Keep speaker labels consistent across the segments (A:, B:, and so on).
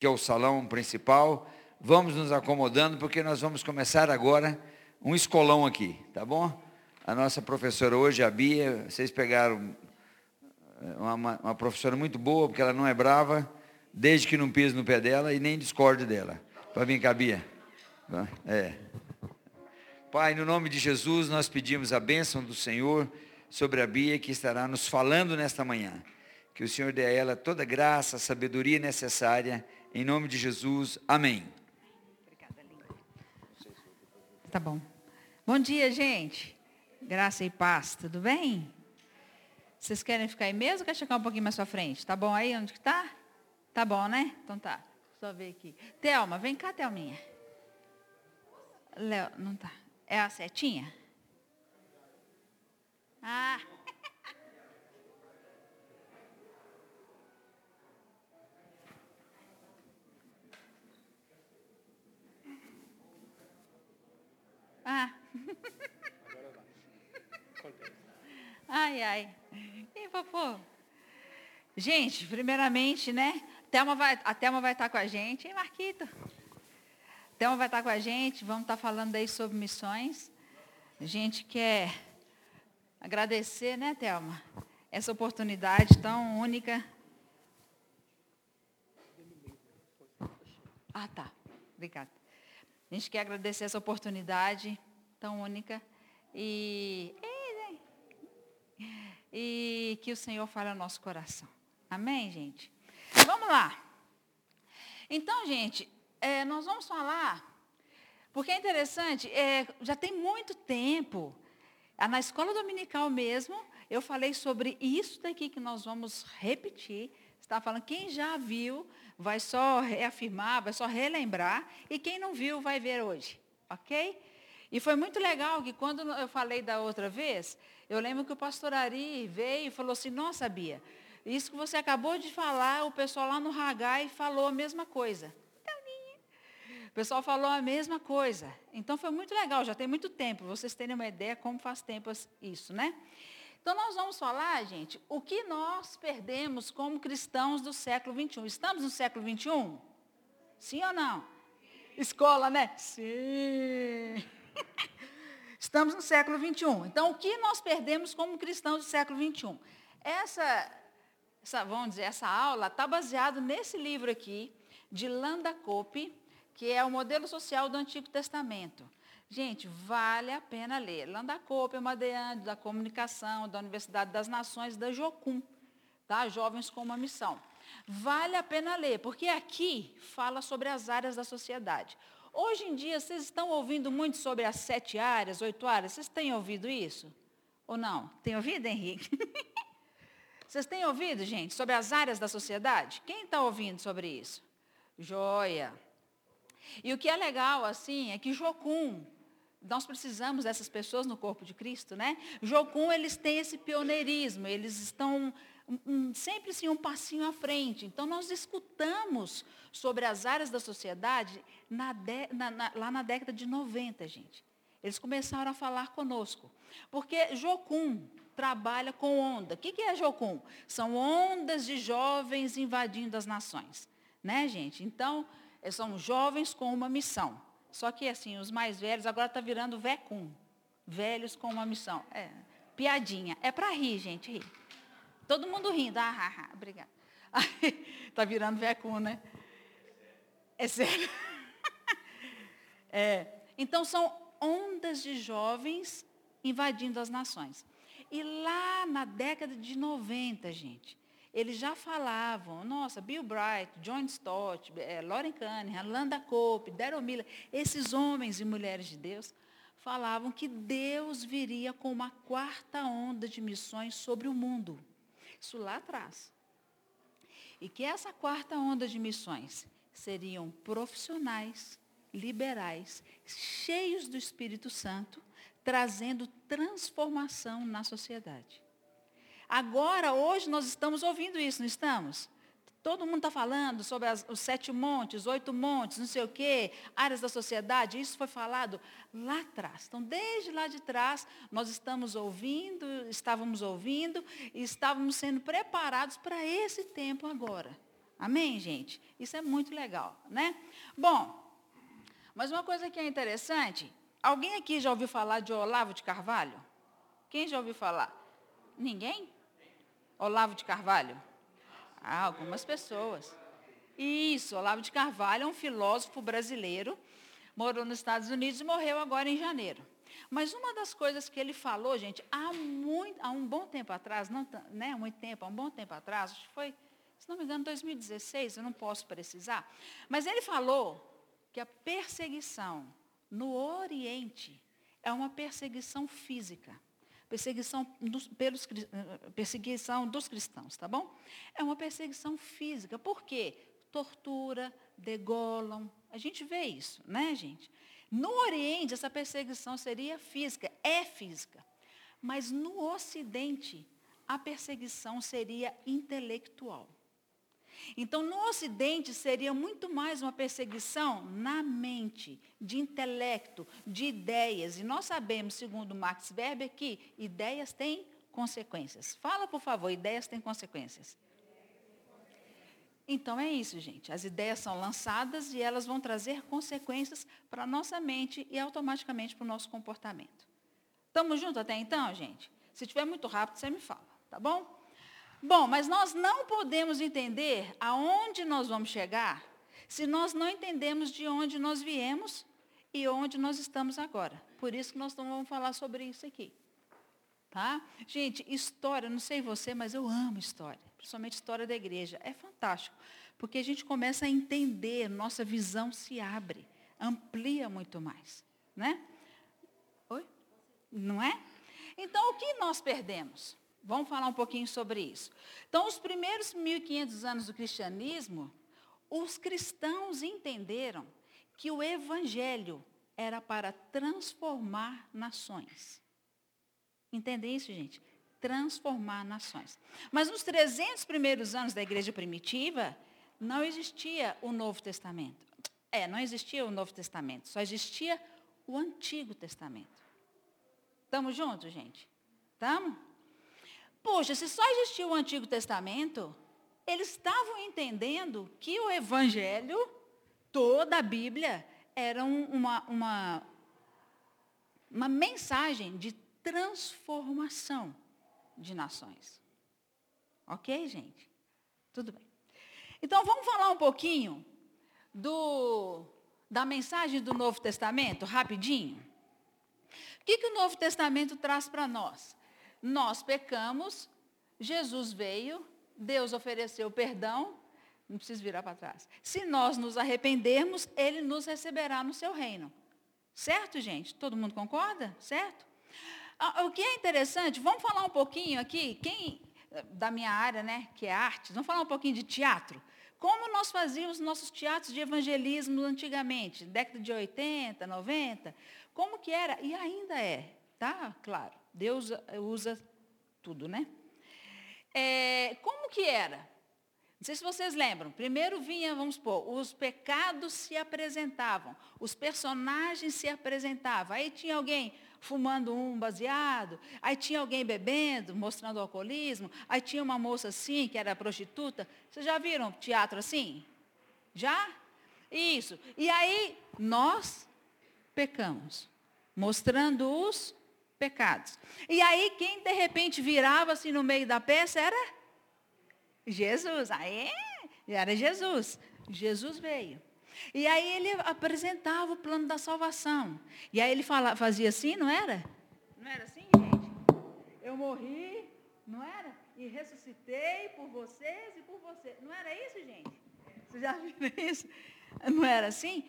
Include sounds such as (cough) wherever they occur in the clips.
A: que é o salão principal. Vamos nos acomodando, porque nós vamos começar agora um escolão aqui, tá bom? A nossa professora hoje, a Bia, vocês pegaram eh, uma, uma professora muito boa, porque ela não é brava, desde que não pise no pé dela e nem discorde dela. Para vir cá, Bia. É. Pai, no nome de Jesus, nós pedimos a bênção do Senhor sobre a Bia que estará nos falando nesta manhã. Que o Senhor dê a ela toda graça, sabedoria necessária. Em nome de Jesus. Amém. Obrigada,
B: Tá bom. Bom dia, gente. Graça e paz, tudo bem? Vocês querem ficar aí mesmo ou quer chegar um pouquinho mais para frente? Tá bom aí onde que tá? Tá bom, né? Então tá. Só ver aqui. Thelma, vem cá, Thelminha. Léo, não tá. É a setinha? Ah. Ah. Ai, ai. E papo? Gente, primeiramente, né? Thelma vai, a Thelma vai estar com a gente. E Marquito? Thelma vai estar com a gente. Vamos estar falando aí sobre missões. A gente quer agradecer, né, Thelma? Essa oportunidade tão única. Ah, tá. Obrigada. A gente quer agradecer essa oportunidade tão única. E, e que o Senhor fale ao nosso coração. Amém, gente? Vamos lá. Então, gente, é, nós vamos falar, porque é interessante, é, já tem muito tempo ah, na escola dominical mesmo, eu falei sobre isso daqui que nós vamos repetir. Está falando, quem já viu, vai só reafirmar, vai só relembrar, e quem não viu, vai ver hoje. Ok? E foi muito legal que quando eu falei da outra vez, eu lembro que o pastor Ari veio e falou assim, nossa, Bia, isso que você acabou de falar, o pessoal lá no Ragai falou a mesma coisa. O pessoal falou a mesma coisa. Então foi muito legal, já tem muito tempo, vocês terem uma ideia como faz tempo isso, né? Então nós vamos falar, gente, o que nós perdemos como cristãos do século 21. Estamos no século 21? Sim ou não? Escola, né? Sim. (laughs) Estamos no século 21. Então, o que nós perdemos como cristãos do século 21? Essa, essa vamos dizer, essa aula está baseada nesse livro aqui, de Landa Cope, que é o modelo social do Antigo Testamento. Gente, vale a pena ler. Landacope uma DEAN da comunicação, da Universidade das Nações, da Jocum, tá? Jovens com uma missão. Vale a pena ler, porque aqui fala sobre as áreas da sociedade. Hoje em dia, vocês estão ouvindo muito sobre as sete áreas, oito áreas? Vocês têm ouvido isso? Ou não? Tem ouvido, Henrique? (laughs) Vocês têm ouvido, gente, sobre as áreas da sociedade? Quem está ouvindo sobre isso? Joia. E o que é legal, assim, é que Jocum, nós precisamos dessas pessoas no corpo de Cristo, né? Jocum, eles têm esse pioneirismo, eles estão um, sempre assim, um passinho à frente. Então, nós escutamos sobre as áreas da sociedade na de, na, na, lá na década de 90, gente. Eles começaram a falar conosco. Porque Jocum trabalha com onda. O que, que é Jocum? São ondas de jovens invadindo as nações. Né, gente? Então, são jovens com uma missão. Só que, assim, os mais velhos agora está virando vecum. Velhos com uma missão. É, piadinha. É para rir, gente, rir. Todo mundo rindo. Ah, ah, ah obrigada. Está (laughs) virando vecum, né? É sério. (laughs) É, então, são ondas de jovens invadindo as nações. E lá na década de 90, gente, eles já falavam, nossa, Bill Bright, John Stott, é, Lauren Cunningham, Landa Cope, Daryl Miller, esses homens e mulheres de Deus, falavam que Deus viria com uma quarta onda de missões sobre o mundo. Isso lá atrás. E que essa quarta onda de missões seriam profissionais, liberais, cheios do Espírito Santo, trazendo transformação na sociedade. Agora, hoje, nós estamos ouvindo isso, não estamos? Todo mundo está falando sobre as, os sete montes, oito montes, não sei o quê, áreas da sociedade. Isso foi falado lá atrás. Então, desde lá de trás, nós estamos ouvindo, estávamos ouvindo e estávamos sendo preparados para esse tempo agora. Amém, gente? Isso é muito legal, né? Bom, mas uma coisa que é interessante, alguém aqui já ouviu falar de Olavo de Carvalho? Quem já ouviu falar? Ninguém? Olavo de Carvalho? Ah, algumas pessoas. Isso, Olavo de Carvalho é um filósofo brasileiro, morou nos Estados Unidos e morreu agora em janeiro. Mas uma das coisas que ele falou, gente, há, muito, há um bom tempo atrás, não né, muito tempo, há um bom tempo atrás, acho que foi, se não me engano, 2016, eu não posso precisar, mas ele falou que a perseguição no Oriente é uma perseguição física. Perseguição dos, pelos, eh, perseguição dos cristãos, tá bom? É uma perseguição física. Por quê? Tortura, degolam. A gente vê isso, né, gente? No Oriente, essa perseguição seria física, é física. Mas no Ocidente, a perseguição seria intelectual. Então, no Ocidente, seria muito mais uma perseguição na mente, de intelecto, de ideias. E nós sabemos, segundo Max Weber, que ideias têm consequências. Fala, por favor, ideias têm consequências. Então é isso, gente. As ideias são lançadas e elas vão trazer consequências para a nossa mente e automaticamente para o nosso comportamento. Estamos juntos até então, gente? Se estiver muito rápido, você me fala, tá bom? Bom, mas nós não podemos entender aonde nós vamos chegar se nós não entendemos de onde nós viemos e onde nós estamos agora. Por isso que nós não vamos falar sobre isso aqui. Tá? Gente, história, não sei você, mas eu amo história principalmente história da igreja. É fantástico, porque a gente começa a entender, nossa visão se abre, amplia muito mais. Né? Oi? Não é? Então, o que nós perdemos? Vamos falar um pouquinho sobre isso. Então, os primeiros 1.500 anos do cristianismo, os cristãos entenderam que o evangelho era para transformar nações. Entendem isso, gente? transformar nações. Mas nos 300 primeiros anos da igreja primitiva, não existia o Novo Testamento. É, não existia o Novo Testamento, só existia o Antigo Testamento. Estamos juntos, gente? Estamos? Poxa, se só existia o Antigo Testamento, eles estavam entendendo que o Evangelho, toda a Bíblia, era uma, uma, uma mensagem de transformação de nações. Ok, gente? Tudo bem. Então vamos falar um pouquinho do, da mensagem do Novo Testamento, rapidinho. O que, que o Novo Testamento traz para nós? Nós pecamos, Jesus veio, Deus ofereceu perdão, não precisa virar para trás. Se nós nos arrependermos, Ele nos receberá no seu reino. Certo, gente? Todo mundo concorda? Certo? Ah, o que é interessante, vamos falar um pouquinho aqui, quem da minha área, né, que é arte, vamos falar um pouquinho de teatro. Como nós fazíamos nossos teatros de evangelismo antigamente, década de 80, 90, como que era? E ainda é, tá? Claro, Deus usa tudo, né? É, como que era? Não sei se vocês lembram. Primeiro vinha, vamos supor, os pecados se apresentavam, os personagens se apresentavam. Aí tinha alguém, fumando um baseado, aí tinha alguém bebendo, mostrando alcoolismo, aí tinha uma moça assim, que era prostituta. Vocês já viram teatro assim? Já? Isso. E aí nós pecamos, mostrando os pecados. E aí quem de repente virava assim no meio da peça era Jesus. Aí era Jesus. Jesus veio. E aí ele apresentava o plano da salvação. E aí ele fala, fazia assim, não era? Não era assim, gente? Eu morri, não era? E ressuscitei por vocês e por você. Não era isso, gente? Vocês já viram isso? Não era assim?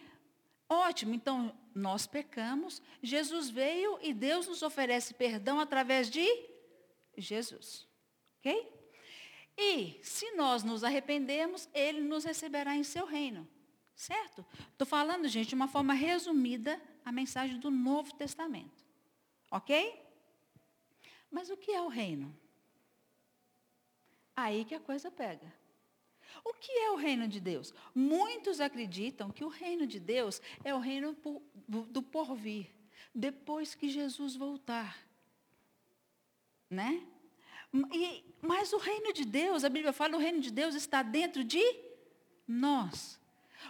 B: Ótimo, então nós pecamos, Jesus veio e Deus nos oferece perdão através de Jesus. Ok? E se nós nos arrependemos, Ele nos receberá em seu reino. Certo? Estou falando, gente, de uma forma resumida, a mensagem do Novo Testamento. Ok? Mas o que é o reino? Aí que a coisa pega. O que é o reino de Deus? Muitos acreditam que o reino de Deus é o reino do porvir, depois que Jesus voltar. Né? E, mas o reino de Deus, a Bíblia fala, o reino de Deus está dentro de nós.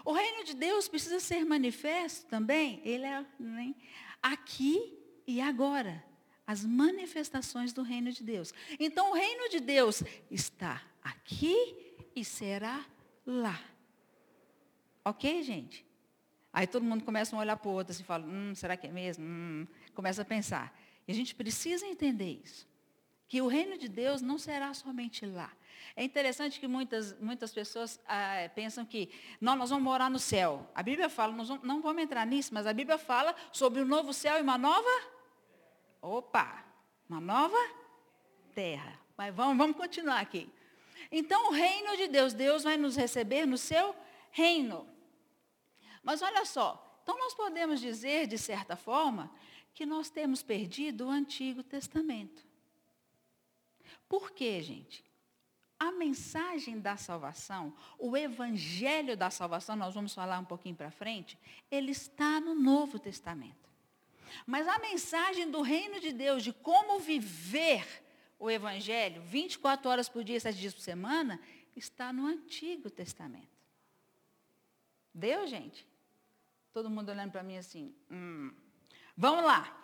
B: O reino de Deus precisa ser manifesto também, ele é né, aqui e agora. As manifestações do reino de Deus. Então o reino de Deus está aqui e será lá. Ok, gente? Aí todo mundo começa a olhar para o outro assim, fala, hum, será que é mesmo? Hum, começa a pensar. E a gente precisa entender isso. Que o reino de Deus não será somente lá. É interessante que muitas, muitas pessoas ah, pensam que não, nós vamos morar no céu. A Bíblia fala, nós vamos, não vamos entrar nisso, mas a Bíblia fala sobre um novo céu e uma nova. Opa! Uma nova terra. Mas vamos, vamos continuar aqui. Então, o reino de Deus, Deus vai nos receber no seu reino. Mas olha só, então nós podemos dizer, de certa forma, que nós temos perdido o Antigo Testamento. Por quê, gente? A mensagem da salvação, o evangelho da salvação, nós vamos falar um pouquinho para frente, ele está no Novo Testamento. Mas a mensagem do reino de Deus, de como viver o evangelho 24 horas por dia, 7 dias por semana, está no Antigo Testamento. Deu, gente? Todo mundo olhando para mim assim. Hum. Vamos lá.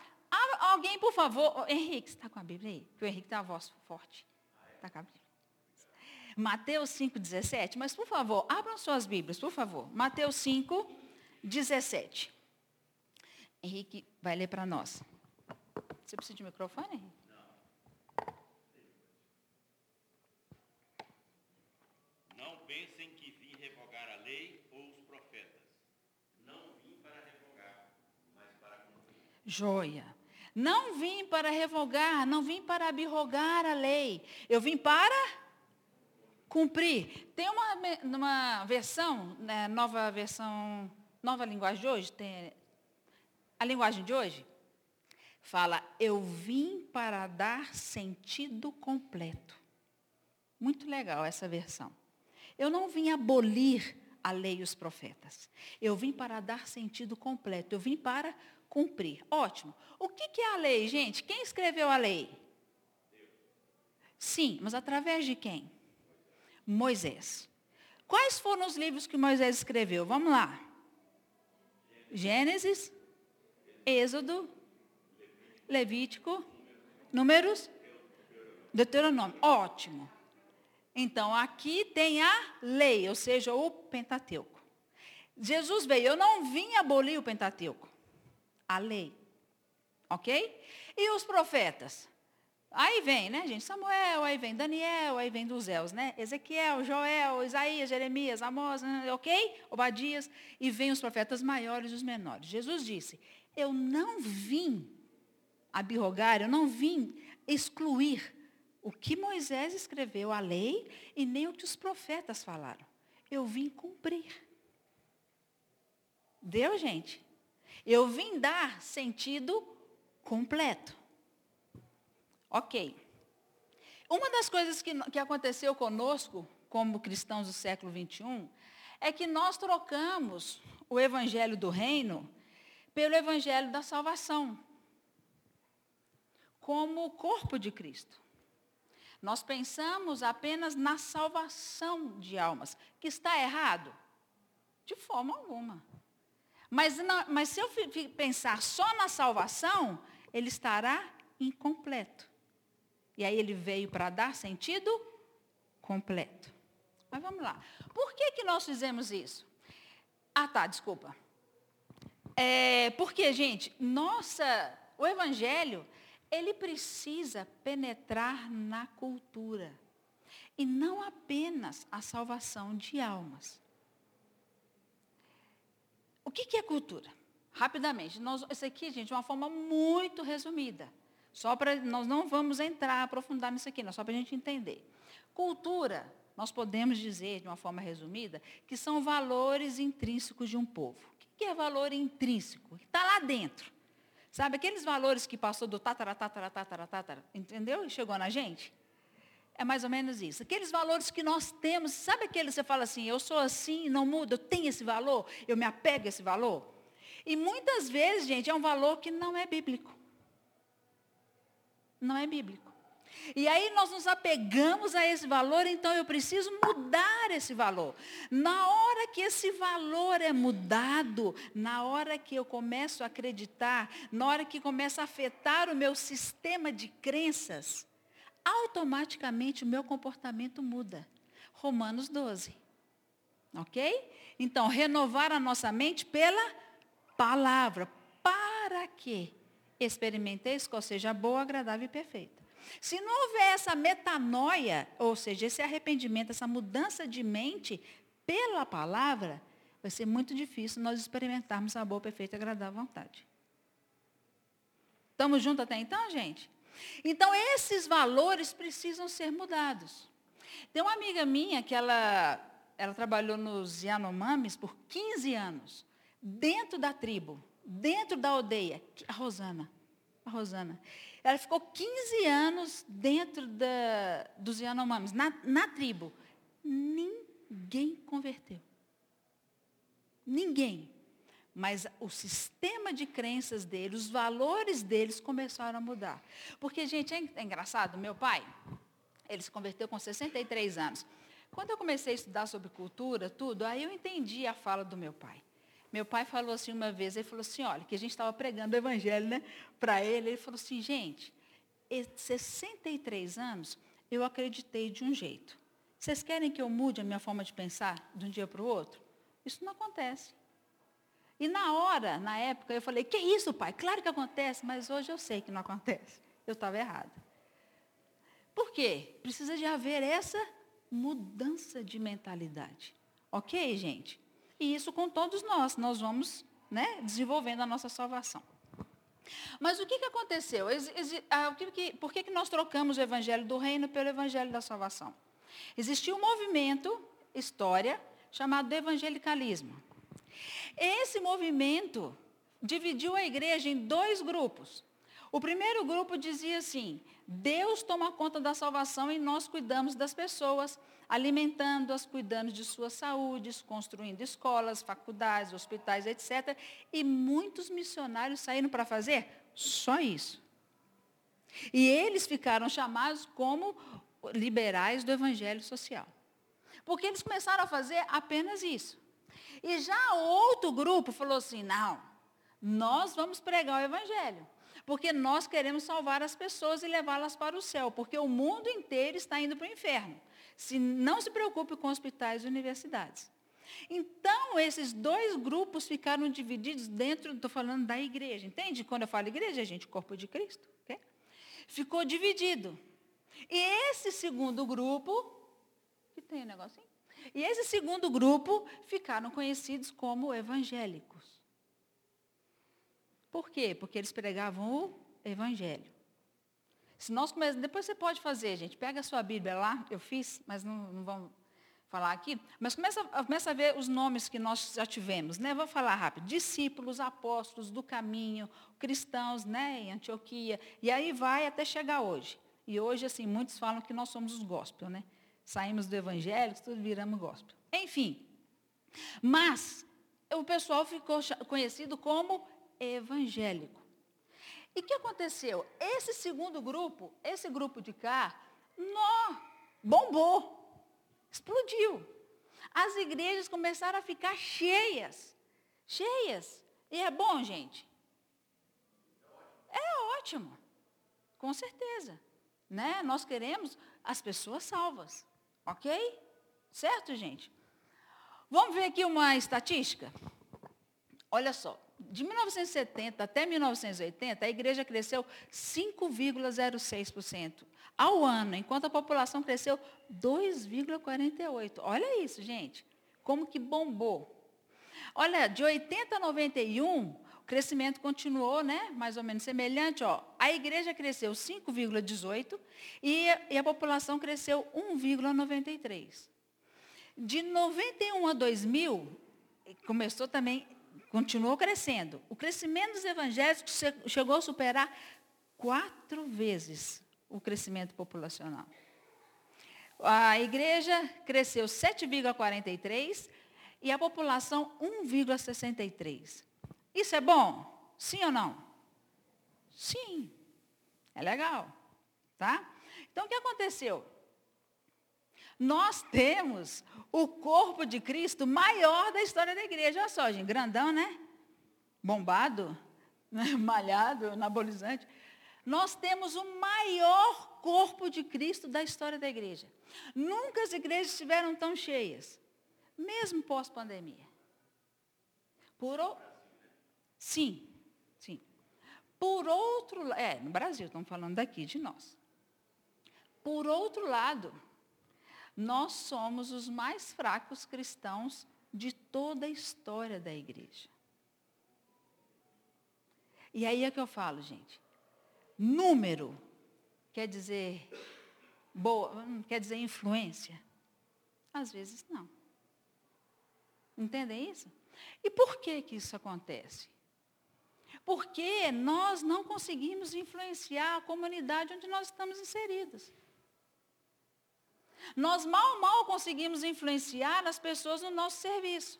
B: Alguém, por favor. Henrique, você está com a Bíblia aí? Porque o Henrique tem a voz forte. Está com a Bíblia. Mateus 5, 17. Mas, por favor, abram suas Bíblias, por favor. Mateus 5, 17. Henrique vai ler para nós. Você precisa de microfone, Henrique? Joia. Não vim para revogar, não vim para abrogar a lei. Eu vim para cumprir. Tem uma, uma versão, né, nova versão, nova linguagem de hoje, tem, a linguagem de hoje fala, eu vim para dar sentido completo. Muito legal essa versão. Eu não vim abolir a lei e os profetas. Eu vim para dar sentido completo. Eu vim para cumprir. Ótimo. O que, que é a lei, gente? Quem escreveu a lei? Sim, mas através de quem? Moisés. Quais foram os livros que Moisés escreveu? Vamos lá. Gênesis, Êxodo, Levítico, Números, Deuteronômio. Ótimo. Então, aqui tem a lei, ou seja, o Pentateuco. Jesus veio, eu não vim abolir o Pentateuco a lei. Ok? E os profetas? Aí vem, né, gente? Samuel, aí vem Daniel, aí vem dos Eus, né? Ezequiel, Joel, Isaías, Jeremias, Amós, né? ok? Obadias. E vem os profetas maiores e os menores. Jesus disse, eu não vim abrogar, eu não vim excluir o que Moisés escreveu, a lei, e nem o que os profetas falaram. Eu vim cumprir. Deu, gente? Eu vim dar sentido completo. Ok. Uma das coisas que, que aconteceu conosco, como cristãos do século XXI, é que nós trocamos o evangelho do reino pelo evangelho da salvação, como o corpo de Cristo. Nós pensamos apenas na salvação de almas, que está errado? De forma alguma. Mas, mas se eu pensar só na salvação, ele estará incompleto. E aí ele veio para dar sentido completo. Mas vamos lá. Por que, que nós fizemos isso? Ah, tá, desculpa. É, porque, gente, nossa, o Evangelho, ele precisa penetrar na cultura. E não apenas a salvação de almas. O que, que é cultura? Rapidamente, nós, isso aqui, gente, de uma forma muito resumida. Só para nós não vamos entrar, aprofundar nisso aqui, não, só para a gente entender. Cultura, nós podemos dizer, de uma forma resumida, que são valores intrínsecos de um povo. O que é valor intrínseco? Está lá dentro. Sabe, aqueles valores que passou do tatara, tatara, tatara, tatara, entendeu? E chegou na gente? É mais ou menos isso. Aqueles valores que nós temos, sabe aquele que você fala assim, eu sou assim, não muda, eu tenho esse valor, eu me apego a esse valor? E muitas vezes, gente, é um valor que não é bíblico. Não é bíblico. E aí nós nos apegamos a esse valor, então eu preciso mudar esse valor. Na hora que esse valor é mudado, na hora que eu começo a acreditar, na hora que começa a afetar o meu sistema de crenças, automaticamente o meu comportamento muda. Romanos 12. Ok? Então, renovar a nossa mente pela palavra. Para que experimenteis qual seja boa, agradável e perfeita. Se não houver essa metanoia, ou seja, esse arrependimento, essa mudança de mente pela palavra, vai ser muito difícil nós experimentarmos a boa, perfeita e agradável vontade. Estamos juntos até então, gente? Então, esses valores precisam ser mudados. Tem uma amiga minha que ela, ela trabalhou nos Yanomamis por 15 anos, dentro da tribo, dentro da aldeia, a Rosana. A Rosana. Ela ficou 15 anos dentro da, dos Yanomamis, na, na tribo. Ninguém converteu. Ninguém. Mas o sistema de crenças dele, os valores deles começaram a mudar. Porque, gente, é, é engraçado, meu pai, ele se converteu com 63 anos. Quando eu comecei a estudar sobre cultura, tudo, aí eu entendi a fala do meu pai. Meu pai falou assim uma vez, ele falou assim, olha, que a gente estava pregando o evangelho, né, para ele, ele falou assim, gente, 63 anos, eu acreditei de um jeito. Vocês querem que eu mude a minha forma de pensar de um dia para o outro? Isso não acontece. E na hora, na época, eu falei, que isso, pai? Claro que acontece, mas hoje eu sei que não acontece. Eu estava errada. Por quê? Precisa de haver essa mudança de mentalidade. Ok, gente? E isso com todos nós, nós vamos né, desenvolvendo a nossa salvação. Mas o que, que aconteceu? Ah, por que, que nós trocamos o evangelho do reino pelo evangelho da salvação? Existiu um movimento, história, chamado evangelicalismo. Esse movimento dividiu a igreja em dois grupos. O primeiro grupo dizia assim: Deus toma conta da salvação e nós cuidamos das pessoas, alimentando-as, cuidando de sua saúde, construindo escolas, faculdades, hospitais, etc. E muitos missionários saíram para fazer só isso. E eles ficaram chamados como liberais do evangelho social. Porque eles começaram a fazer apenas isso. E já outro grupo falou assim: não, nós vamos pregar o evangelho porque nós queremos salvar as pessoas e levá-las para o céu, porque o mundo inteiro está indo para o inferno. Se não se preocupe com hospitais e universidades. Então, esses dois grupos ficaram divididos dentro, estou falando da igreja, entende? Quando eu falo igreja, gente, corpo de Cristo. Okay? Ficou dividido. E esse segundo grupo, que tem um negocinho? E esse segundo grupo ficaram conhecidos como evangélicos. Por quê? Porque eles pregavam o evangelho. Se nós começamos, depois você pode fazer, gente. Pega a sua Bíblia lá, eu fiz, mas não, não vamos falar aqui. Mas começa, começa a ver os nomes que nós já tivemos, né? Vou falar rápido. Discípulos, apóstolos do caminho, cristãos, né? Em Antioquia. E aí vai até chegar hoje. E hoje, assim, muitos falam que nós somos os gospel, né? Saímos do evangelho, tudo viramos gospel. Enfim. Mas o pessoal ficou conhecido como evangélico. E o que aconteceu? Esse segundo grupo, esse grupo de cá, nó, bombou, explodiu. As igrejas começaram a ficar cheias, cheias. E é bom, gente? É ótimo, com certeza. Né? Nós queremos as pessoas salvas, ok? Certo, gente? Vamos ver aqui uma estatística? Olha só, de 1970 até 1980, a igreja cresceu 5,06% ao ano, enquanto a população cresceu 2,48%. Olha isso, gente. Como que bombou. Olha, de 80 a 91, o crescimento continuou, né? Mais ou menos semelhante, ó. A igreja cresceu 5,18 e, e a população cresceu 1,93. De 91 a 2000, começou também continuou crescendo. O crescimento dos evangélicos chegou a superar quatro vezes o crescimento populacional. A igreja cresceu 7,43 e a população 1,63. Isso é bom? Sim ou não? Sim. É legal. Tá? Então, o que aconteceu? Nós temos o corpo de Cristo maior da história da igreja. Olha só, gente, grandão, né? Bombado, né? (laughs) malhado, anabolizante. Nós temos o maior corpo de Cristo da história da igreja. Nunca as igrejas estiveram tão cheias, mesmo pós-pandemia. Por. Sim, sim. Por outro lado, é, no Brasil, estamos falando daqui de nós. Por outro lado, nós somos os mais fracos cristãos de toda a história da igreja. E aí é que eu falo, gente. Número quer dizer boa, quer dizer influência? Às vezes não. Entendem isso? E por que que isso acontece? Porque nós não conseguimos influenciar a comunidade onde nós estamos inseridos. Nós mal, mal conseguimos influenciar as pessoas no nosso serviço.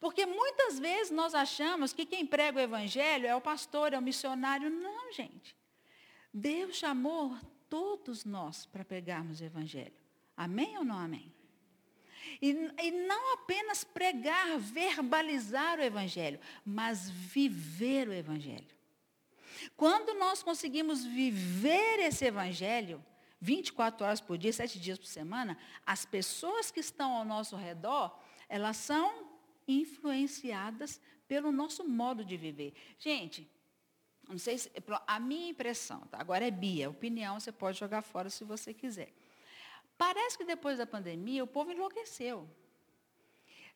B: Porque muitas vezes nós achamos que quem prega o evangelho é o pastor, é o missionário. Não, gente. Deus chamou todos nós para pregarmos o evangelho. Amém ou não amém? E, e, não apenas pregar, verbalizar o Evangelho, mas viver o Evangelho. Quando nós conseguimos viver esse Evangelho, 24 horas por dia, 7 dias por semana, as pessoas que estão ao nosso redor, elas são influenciadas pelo nosso modo de viver. Gente, não sei se, a minha impressão, tá? agora é Bia, opinião você pode jogar fora se você quiser. Parece que depois da pandemia o povo enlouqueceu.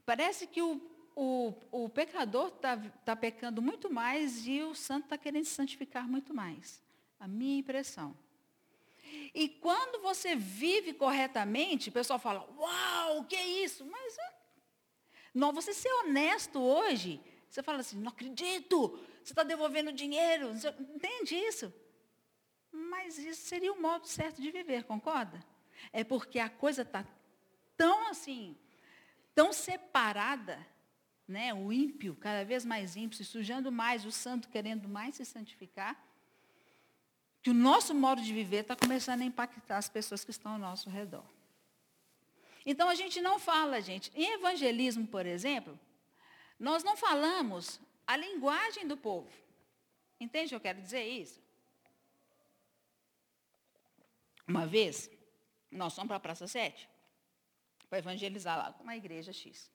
B: Parece que o, o, o pecador está tá pecando muito mais e o santo está querendo se santificar muito mais. A minha impressão. E quando você vive corretamente, o pessoal fala, uau, o que é isso? Mas não, você ser honesto hoje, você fala assim, não acredito, você está devolvendo dinheiro, entende isso? Mas isso seria o modo certo de viver, concorda? É porque a coisa está tão assim, tão separada, né? o ímpio, cada vez mais ímpio, se sujando mais, o santo querendo mais se santificar, que o nosso modo de viver está começando a impactar as pessoas que estão ao nosso redor. Então a gente não fala, gente. Em evangelismo, por exemplo, nós não falamos a linguagem do povo. Entende o que eu quero dizer isso? Uma vez, nós fomos para a Praça 7 para evangelizar lá uma igreja X.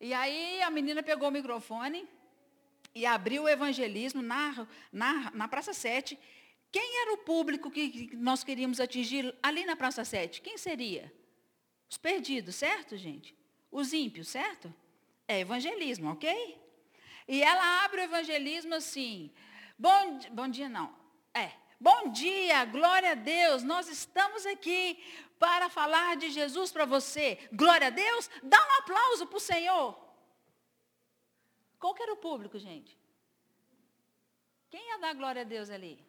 B: E aí a menina pegou o microfone e abriu o evangelismo na, na, na Praça 7 quem era o público que nós queríamos atingir ali na Praça 7? Quem seria? Os perdidos, certo, gente? Os ímpios, certo? É evangelismo, ok? E ela abre o evangelismo assim. Bom, bom dia, não. É. Bom dia, glória a Deus. Nós estamos aqui para falar de Jesus para você. Glória a Deus. Dá um aplauso para o Senhor. Qual que era o público, gente? Quem ia dar glória a Deus ali?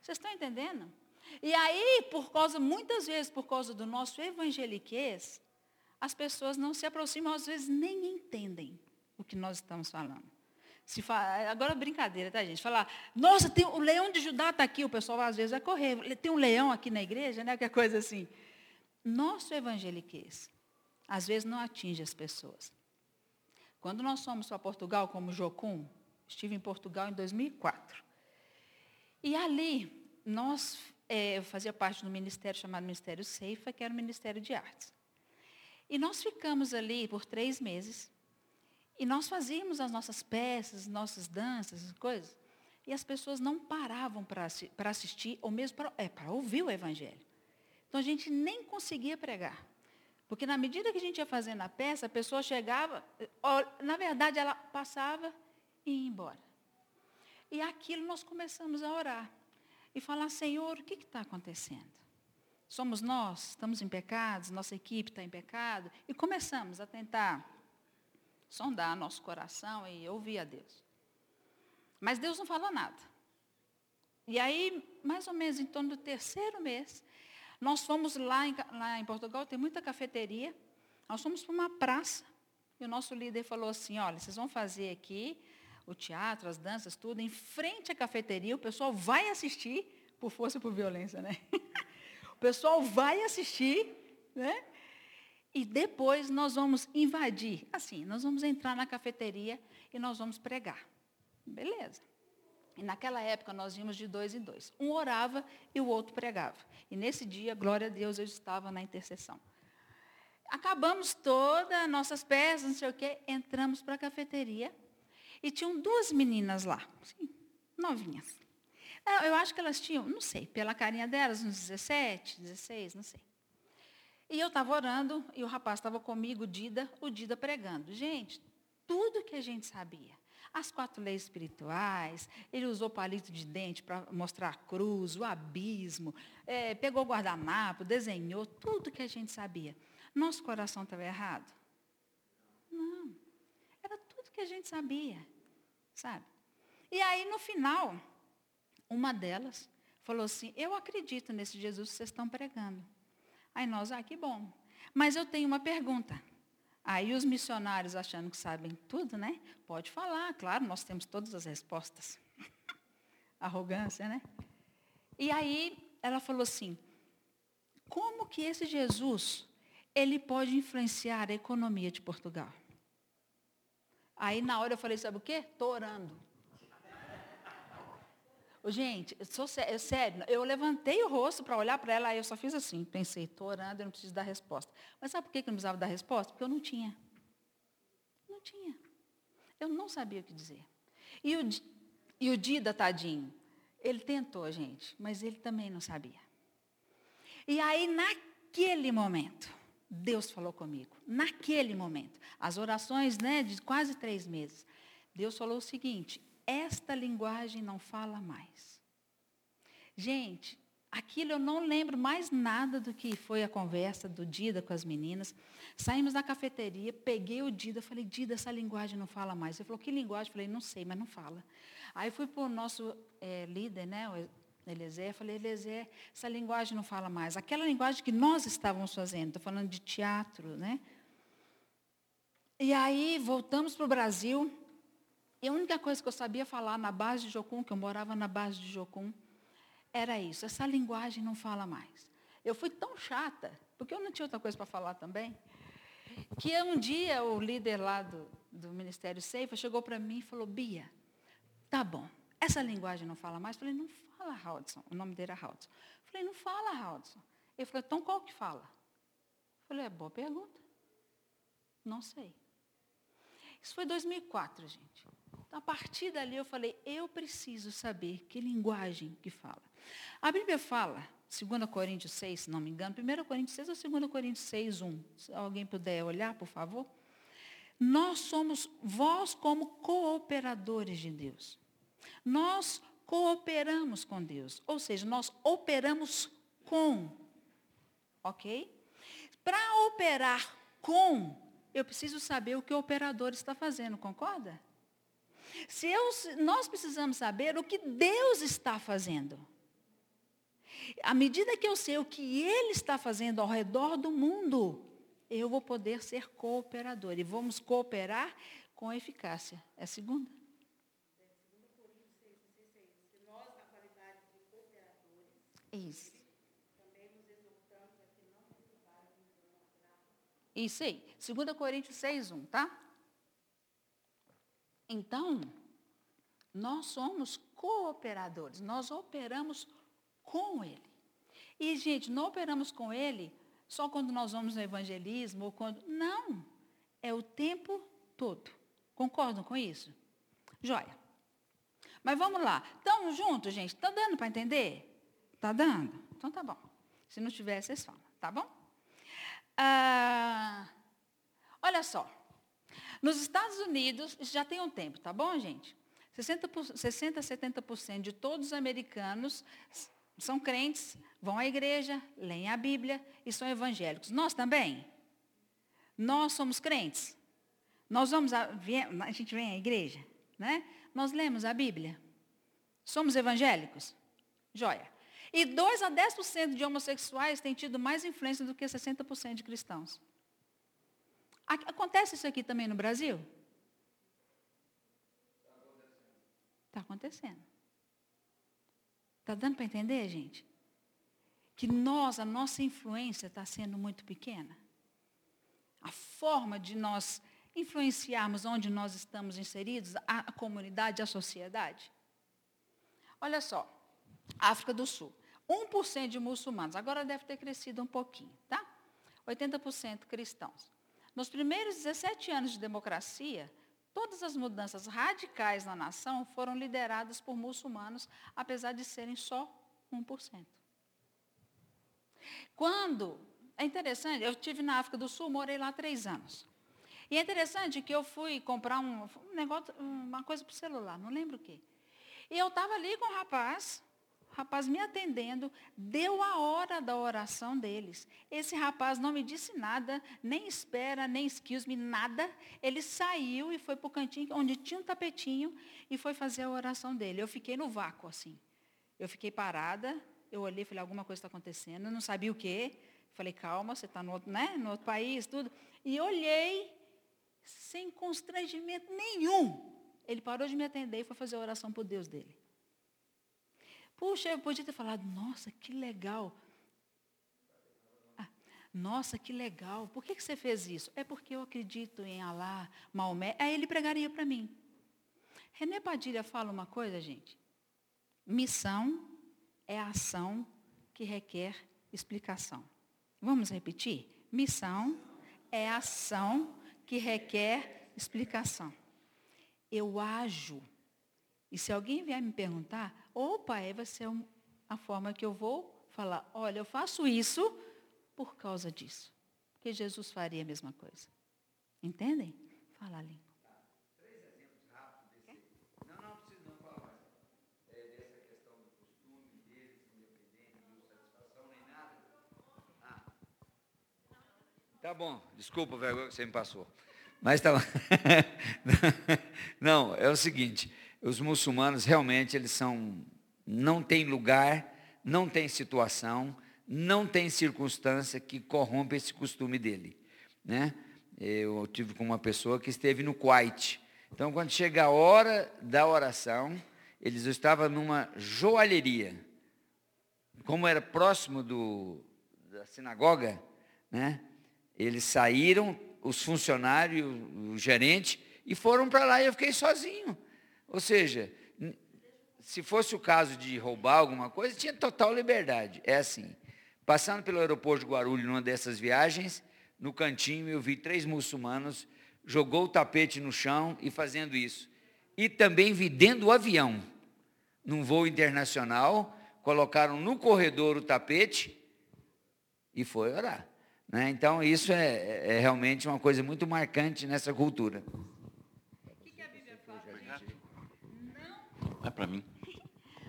B: Vocês estão entendendo? E aí, por causa, muitas vezes, por causa do nosso evangeliquez, as pessoas não se aproximam, às vezes nem entendem o que nós estamos falando. Se fala, agora brincadeira, tá, gente? Falar, nossa, tem, o leão de Judá está aqui, o pessoal às vezes vai correr. Tem um leão aqui na igreja, né? Que é coisa assim. Nosso evangeliquez, às vezes não atinge as pessoas. Quando nós fomos para Portugal, como Jocum, estive em Portugal em 2004. E ali, nós, é, eu fazia parte do ministério chamado Ministério Ceifa, que era o Ministério de Artes. E nós ficamos ali por três meses, e nós fazíamos as nossas peças, nossas danças, coisas, e as pessoas não paravam para assistir, ou mesmo para é, ouvir o Evangelho. Então a gente nem conseguia pregar. Porque na medida que a gente ia fazendo a peça, a pessoa chegava, na verdade ela passava e ia embora. E aquilo nós começamos a orar e falar, Senhor, o que está acontecendo? Somos nós, estamos em pecados, nossa equipe está em pecado, e começamos a tentar sondar nosso coração e ouvir a Deus. Mas Deus não falou nada. E aí, mais ou menos em torno do terceiro mês, nós fomos lá em, lá em Portugal, tem muita cafeteria, nós fomos para uma praça, e o nosso líder falou assim, olha, vocês vão fazer aqui o teatro, as danças, tudo, em frente à cafeteria, o pessoal vai assistir, por força e por violência, né? (laughs) O pessoal vai assistir, né? E depois nós vamos invadir. Assim, nós vamos entrar na cafeteria e nós vamos pregar. Beleza. E naquela época nós íamos de dois em dois. Um orava e o outro pregava. E nesse dia, glória a Deus, eu estava na intercessão. Acabamos todas as nossas peças, não sei o quê, entramos para a cafeteria e tinham duas meninas lá, assim, novinhas. Eu acho que elas tinham, não sei, pela carinha delas, uns 17, 16, não sei. E eu estava orando e o rapaz estava comigo, o Dida, o Dida pregando. Gente, tudo que a gente sabia. As quatro leis espirituais, ele usou palito de dente para mostrar a cruz, o abismo, é, pegou o guardanapo, desenhou, tudo que a gente sabia. Nosso coração estava errado? Não. Era tudo que a gente sabia, sabe? E aí, no final, uma delas falou assim, eu acredito nesse Jesus que vocês estão pregando. Aí nós, ah, que bom. Mas eu tenho uma pergunta. Aí os missionários achando que sabem tudo, né? Pode falar, claro, nós temos todas as respostas. (laughs) Arrogância, né? E aí ela falou assim: como que esse Jesus ele pode influenciar a economia de Portugal? Aí na hora eu falei, sabe o quê? Estou orando. Gente, eu sou sério, sério, eu levantei o rosto para olhar para ela, aí eu só fiz assim, pensei, estou orando, eu não preciso dar resposta. Mas sabe por que eu não precisava dar resposta? Porque eu não tinha. Não tinha. Eu não sabia o que dizer. E o, e o Dida, tadinho, ele tentou, gente, mas ele também não sabia. E aí, naquele momento, Deus falou comigo. Naquele momento. As orações né, de quase três meses. Deus falou o seguinte, esta linguagem não fala mais. Gente, aquilo eu não lembro mais nada do que foi a conversa do Dida com as meninas. Saímos da cafeteria, peguei o Dida, falei, Dida, essa linguagem não fala mais. Ele falou, que linguagem? Eu falei, não sei, mas não fala. Aí fui para o nosso é, líder, né, Eliezer, falei, Eliezer, essa linguagem não fala mais. Aquela linguagem que nós estávamos fazendo, estou falando de teatro, né? E aí voltamos para o Brasil, e a única coisa que eu sabia falar na base de Jocum, que eu morava na base de Jocum, era isso. Essa linguagem não fala mais. Eu fui tão chata, porque eu não tinha outra coisa para falar também, que um dia o líder lá do, do Ministério Ceifa chegou para mim e falou, Bia, tá bom, essa linguagem não fala mais? Eu falei, não fala, Haldson. O nome dele era Haldson. Eu falei, não fala, Haldson. Ele falou, então qual que fala? Eu falei, é boa pergunta. Não sei. Isso foi 2004, gente. Então, a partir dali eu falei, eu preciso saber que linguagem que fala. A Bíblia fala, 2 Coríntios 6, se não me engano, 1 Coríntios 6 ou 2 Coríntios 6, 1. Se alguém puder olhar, por favor. Nós somos vós como cooperadores de Deus. Nós cooperamos com Deus. Ou seja, nós operamos com. Ok? Para operar com, eu preciso saber o que o operador está fazendo, concorda? Se eu, nós precisamos saber o que Deus está fazendo. À medida que eu sei o que Ele está fazendo ao redor do mundo, eu vou poder ser cooperador. E vamos cooperar com eficácia. É a segunda? Isso. Isso aí. 2 Coríntios 6, 1, tá? Então, nós somos cooperadores, nós operamos com Ele. E, gente, não operamos com Ele só quando nós vamos no evangelismo ou quando. Não! É o tempo todo. Concordam com isso? Joia. Mas vamos lá. Estamos juntos, gente? Está dando para entender? Está dando? Então tá bom. Se não tiver, vocês falam, tá bom? Ah, olha só. Nos Estados Unidos, isso já tem um tempo, tá bom, gente? 60, 60 70% de todos os americanos são crentes, vão à igreja, leem a Bíblia e são evangélicos. Nós também? Nós somos crentes? Nós vamos a, a gente vem à igreja, né? Nós lemos a Bíblia. Somos evangélicos? Joia. E 2 a 10% de homossexuais têm tido mais influência do que 60% de cristãos. Acontece isso aqui também no Brasil? Está acontecendo. Está dando para entender, gente? Que nós, a nossa influência está sendo muito pequena. A forma de nós influenciarmos onde nós estamos inseridos, a, comunidade, a sociedade. Olha só, África do Sul. 1% de muçulmanos, agora deve ter crescido um pouquinho, tá? 80% cristãos. Nos primeiros 17 anos de democracia, todas as mudanças radicais na nação foram lideradas por muçulmanos, apesar de serem só 1%. Quando, é interessante, eu estive na África do Sul, morei lá três anos. E é interessante que eu fui comprar um, um negócio, uma coisa para o celular, não lembro o quê. E eu estava ali com o rapaz, rapaz me atendendo, deu a hora da oração deles. Esse rapaz não me disse nada, nem espera, nem excuse me, nada. Ele saiu e foi para o cantinho onde tinha um tapetinho e foi fazer a oração dele. Eu fiquei no vácuo assim. Eu fiquei parada, eu olhei e falei, alguma coisa está acontecendo, eu não sabia o quê. Falei, calma, você está no, outro, né, no outro país, tudo. E olhei, sem constrangimento nenhum. Ele parou de me atender e foi fazer a oração por Deus dele. Puxa, eu podia ter falado, nossa, que legal. Ah, nossa, que legal. Por que, que você fez isso? É porque eu acredito em Alá, Maomé. Aí ele pregaria para mim. René Padilha fala uma coisa, gente. Missão é ação que requer explicação. Vamos repetir? Missão é ação que requer explicação. Eu ajo. E se alguém vier me perguntar, opa, aí vai ser a forma que eu vou falar, olha, eu faço isso por causa disso. Porque Jesus faria a mesma coisa. Entendem? Fala, Lincoln.
A: Tá bom, desculpa vergonha que você me passou. Mas tá (laughs) Não, é o seguinte, os muçulmanos realmente eles são não tem lugar, não tem situação, não tem circunstância que corrompa esse costume dele, né? Eu tive com uma pessoa que esteve no Kuwait. Então, quando chega a hora da oração, eles estavam numa joalheria. Como era próximo do, da sinagoga, né? Eles saíram, os funcionários, o gerente, e foram para lá e eu fiquei sozinho. Ou seja, se fosse o caso de roubar alguma coisa, tinha total liberdade. É assim. Passando pelo aeroporto de Guarulhos numa dessas viagens, no cantinho eu vi três muçulmanos, jogou o tapete no chão e fazendo isso. E também vi dentro do avião, num voo internacional, colocaram no corredor o tapete e foi orar. Né? Então, isso é, é, realmente uma coisa muito marcante nessa cultura.
B: O que, que a Bíblia fala?
C: Não, é para mim.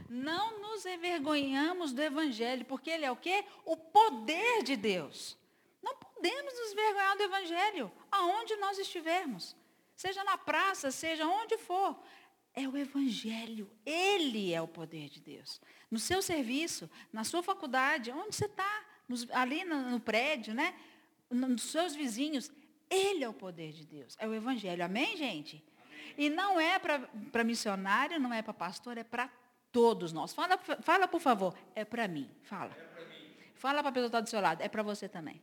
B: Não nos envergonhamos do Evangelho, porque ele é o quê? O poder de Deus. Não podemos nos envergonhar do Evangelho, aonde nós estivermos. Seja na praça, seja onde for. É o Evangelho. Ele é o poder de Deus. No seu serviço, na sua faculdade, onde você está ali no, no, prédio, né? Nos seus vizinhos. Ele é o poder de Deus. É o Evangelho. Amém, gente? E não é para missionário, não é para pastor, é para todos nós. Fala, fala, por favor. É para mim. Fala. É mim. Fala para a pessoa que está do seu lado. É para você também.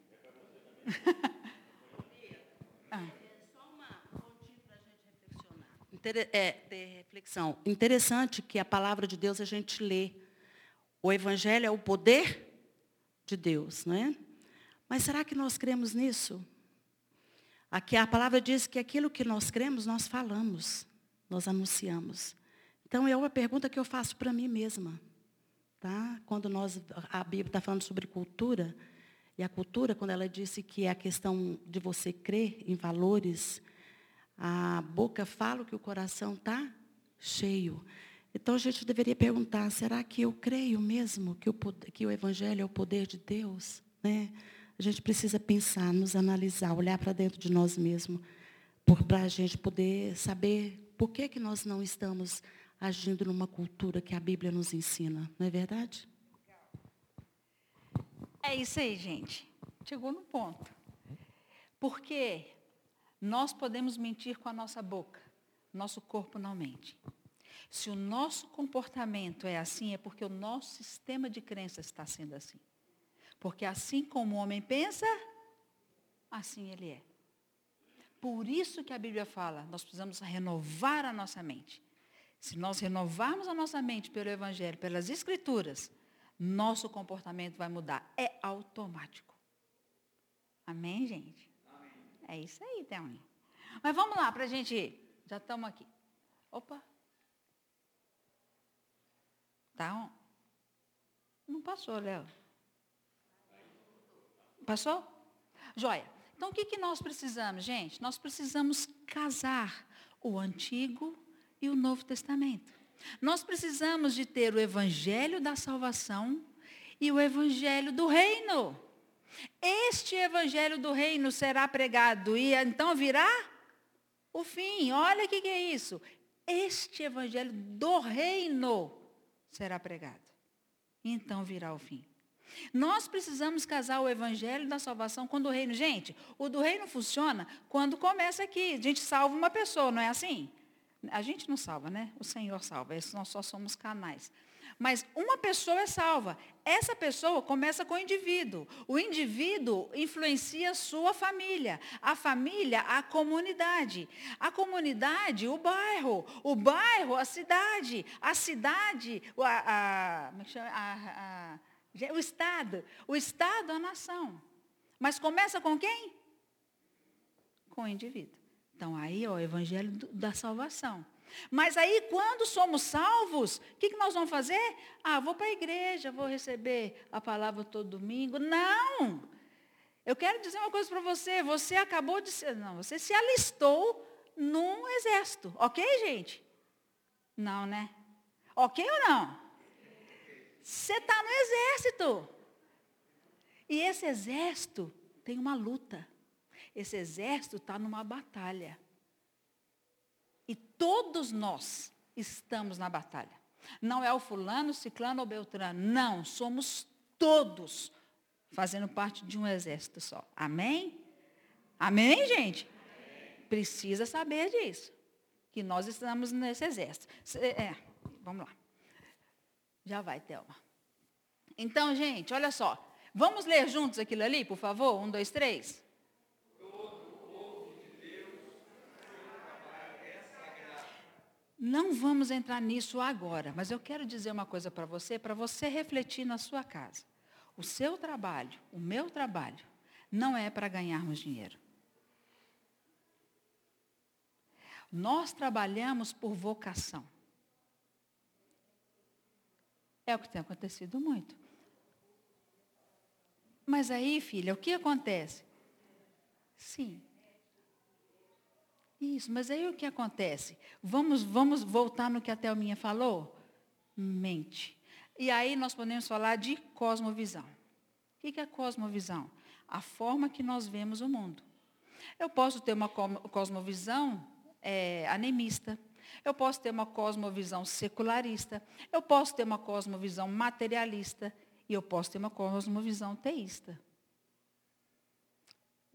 B: (laughs) É você.
D: ah. É, reflexão. Interessante que a palavra de Deus a gente lê. O Evangelho é o poder de Deus, não é? Mas será que nós cremos nisso? Aqui a palavra diz que aquilo que nós cremos, nós falamos, nós anunciamos. Então é uma pergunta que eu faço para mim mesma. Tá? Quando nós, a Bíblia está falando sobre cultura, e a cultura, quando ela disse que é a questão de você crer em valores, a boca fala que o coração está cheio. Então a gente deveria perguntar, será que eu creio mesmo que o, que o Evangelho é o poder de Deus? Né? A gente precisa pensar, nos analisar, olhar para dentro de nós mesmos, para a gente poder saber por que, que nós não estamos agindo numa cultura que a Bíblia nos ensina. Não é verdade?
B: É isso aí, gente. Chegou no ponto. Porque nós podemos mentir com a nossa boca, nosso corpo não mente. Se o nosso comportamento é assim, é porque o nosso sistema de crença está sendo assim. Porque assim como o homem pensa, assim ele é. Por isso que a Bíblia fala, nós precisamos renovar a nossa mente. Se nós renovarmos a nossa mente pelo Evangelho, pelas Escrituras, nosso comportamento vai mudar. É automático. Amém, gente? Amém. É isso aí, Thelminha. Mas vamos lá para a gente. Já estamos aqui. Opa. Tá? Não passou, Léo. Passou? Joia. Então, o que, que nós precisamos, gente? Nós precisamos casar o Antigo e o Novo Testamento. Nós precisamos de ter o Evangelho da salvação e o Evangelho do reino. Este Evangelho do reino será pregado e então virá o fim. Olha o que, que é isso. Este Evangelho do reino será pregado. Então virá o fim. Nós precisamos casar o evangelho da salvação com o do reino. Gente, o do reino funciona quando começa aqui. A gente salva uma pessoa, não é assim? A gente não salva, né? O Senhor salva. Nós só somos canais. Mas uma pessoa é salva. Essa pessoa começa com o indivíduo. O indivíduo influencia a sua família. A família, a comunidade. A comunidade, o bairro. O bairro, a cidade. A cidade, a, a, é a, a o Estado. O Estado, a nação. Mas começa com quem? Com o indivíduo. Então, aí, ó, o evangelho da salvação. Mas aí, quando somos salvos, o que, que nós vamos fazer? Ah, vou para a igreja, vou receber a palavra todo domingo. Não! Eu quero dizer uma coisa para você. Você acabou de ser. Não, você se alistou num exército. Ok, gente? Não, né? Ok ou não? Você está no exército. E esse exército tem uma luta. Esse exército está numa batalha. E todos nós estamos na batalha. Não é o fulano, ciclano ou beltrano. Não, somos todos fazendo parte de um exército só. Amém? Amém, gente? Amém. Precisa saber disso. Que nós estamos nesse exército. É, vamos lá. Já vai, Thelma. Então, gente, olha só. Vamos ler juntos aquilo ali, por favor? Um, dois, três. Não vamos entrar nisso agora, mas eu quero dizer uma coisa para você, para você refletir na sua casa. O seu trabalho, o meu trabalho, não é para ganharmos dinheiro. Nós trabalhamos por vocação. É o que tem acontecido muito. Mas aí, filha, o que acontece? Sim, isso, mas aí o que acontece? Vamos, vamos voltar no que a Thelminha falou? Mente. E aí nós podemos falar de cosmovisão. O que é cosmovisão? A forma que nós vemos o mundo. Eu posso ter uma cosmovisão é. Eu posso ter uma cosmovisão secularista. Eu posso ter uma cosmovisão materialista. E eu posso ter uma cosmovisão teísta.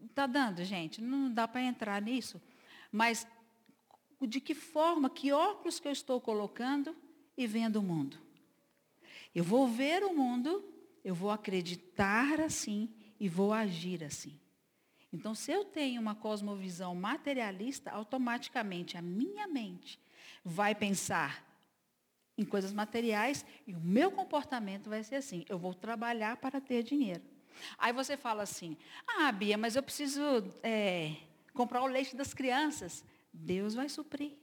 B: Está dando, gente? Não dá para entrar nisso. Mas de que forma, que óculos que eu estou colocando e vendo o mundo? Eu vou ver o mundo, eu vou acreditar assim e vou agir assim. Então, se eu tenho uma cosmovisão materialista, automaticamente a minha mente vai pensar em coisas materiais e o meu comportamento vai ser assim. Eu vou trabalhar para ter dinheiro. Aí você fala assim, ah, Bia, mas eu preciso é, comprar o leite das crianças. Deus vai suprir.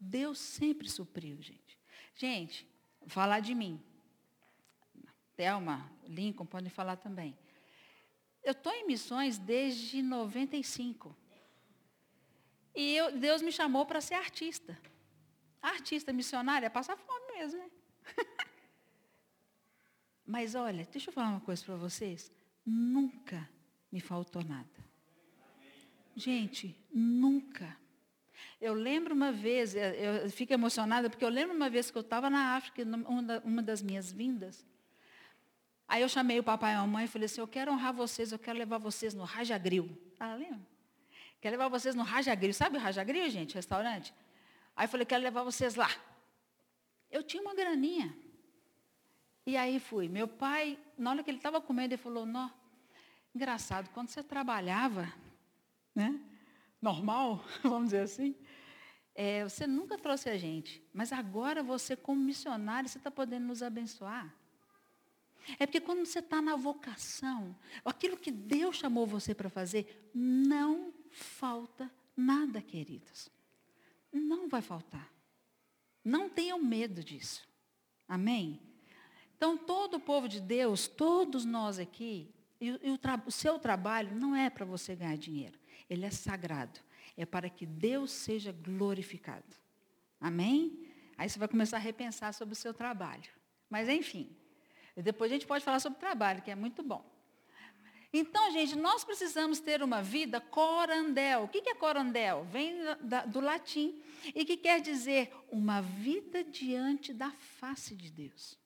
B: Deus sempre supriu, gente. Gente, falar de mim. Thelma, Lincoln, podem falar também. Eu estou em missões desde 95. E eu, Deus me chamou para ser artista. Artista missionária, passar fome mesmo, né? (laughs) Mas olha, deixa eu falar uma coisa para vocês. Nunca me faltou nada. Gente, nunca. Eu lembro uma vez, eu fico emocionada, porque eu lembro uma vez que eu estava na África, uma das minhas vindas. Aí eu chamei o papai e a mamãe e falei assim, eu quero honrar vocês, eu quero levar vocês no Rajagril. Ah, lembra? Quero levar vocês no Rajagril. Sabe o Rajagril, gente? Restaurante? Aí falei, quero levar vocês lá. Eu tinha uma graninha. E aí fui. Meu pai, na hora que ele estava comendo, ele falou, não, engraçado, quando você trabalhava, né? Normal, (laughs) vamos dizer assim, é, você nunca trouxe a gente. Mas agora você, como missionário, você está podendo nos abençoar. É porque quando você está na vocação, aquilo que Deus chamou você para fazer, não falta nada, queridos. Não vai faltar. Não tenham medo disso. Amém? Então, todo o povo de Deus, todos nós aqui, e, e o, o seu trabalho não é para você ganhar dinheiro. Ele é sagrado. É para que Deus seja glorificado. Amém? Aí você vai começar a repensar sobre o seu trabalho. Mas, enfim, depois a gente pode falar sobre trabalho, que é muito bom. Então, gente, nós precisamos ter uma vida corandel. O que é corandel? Vem do latim. E que quer dizer uma vida diante da face de Deus.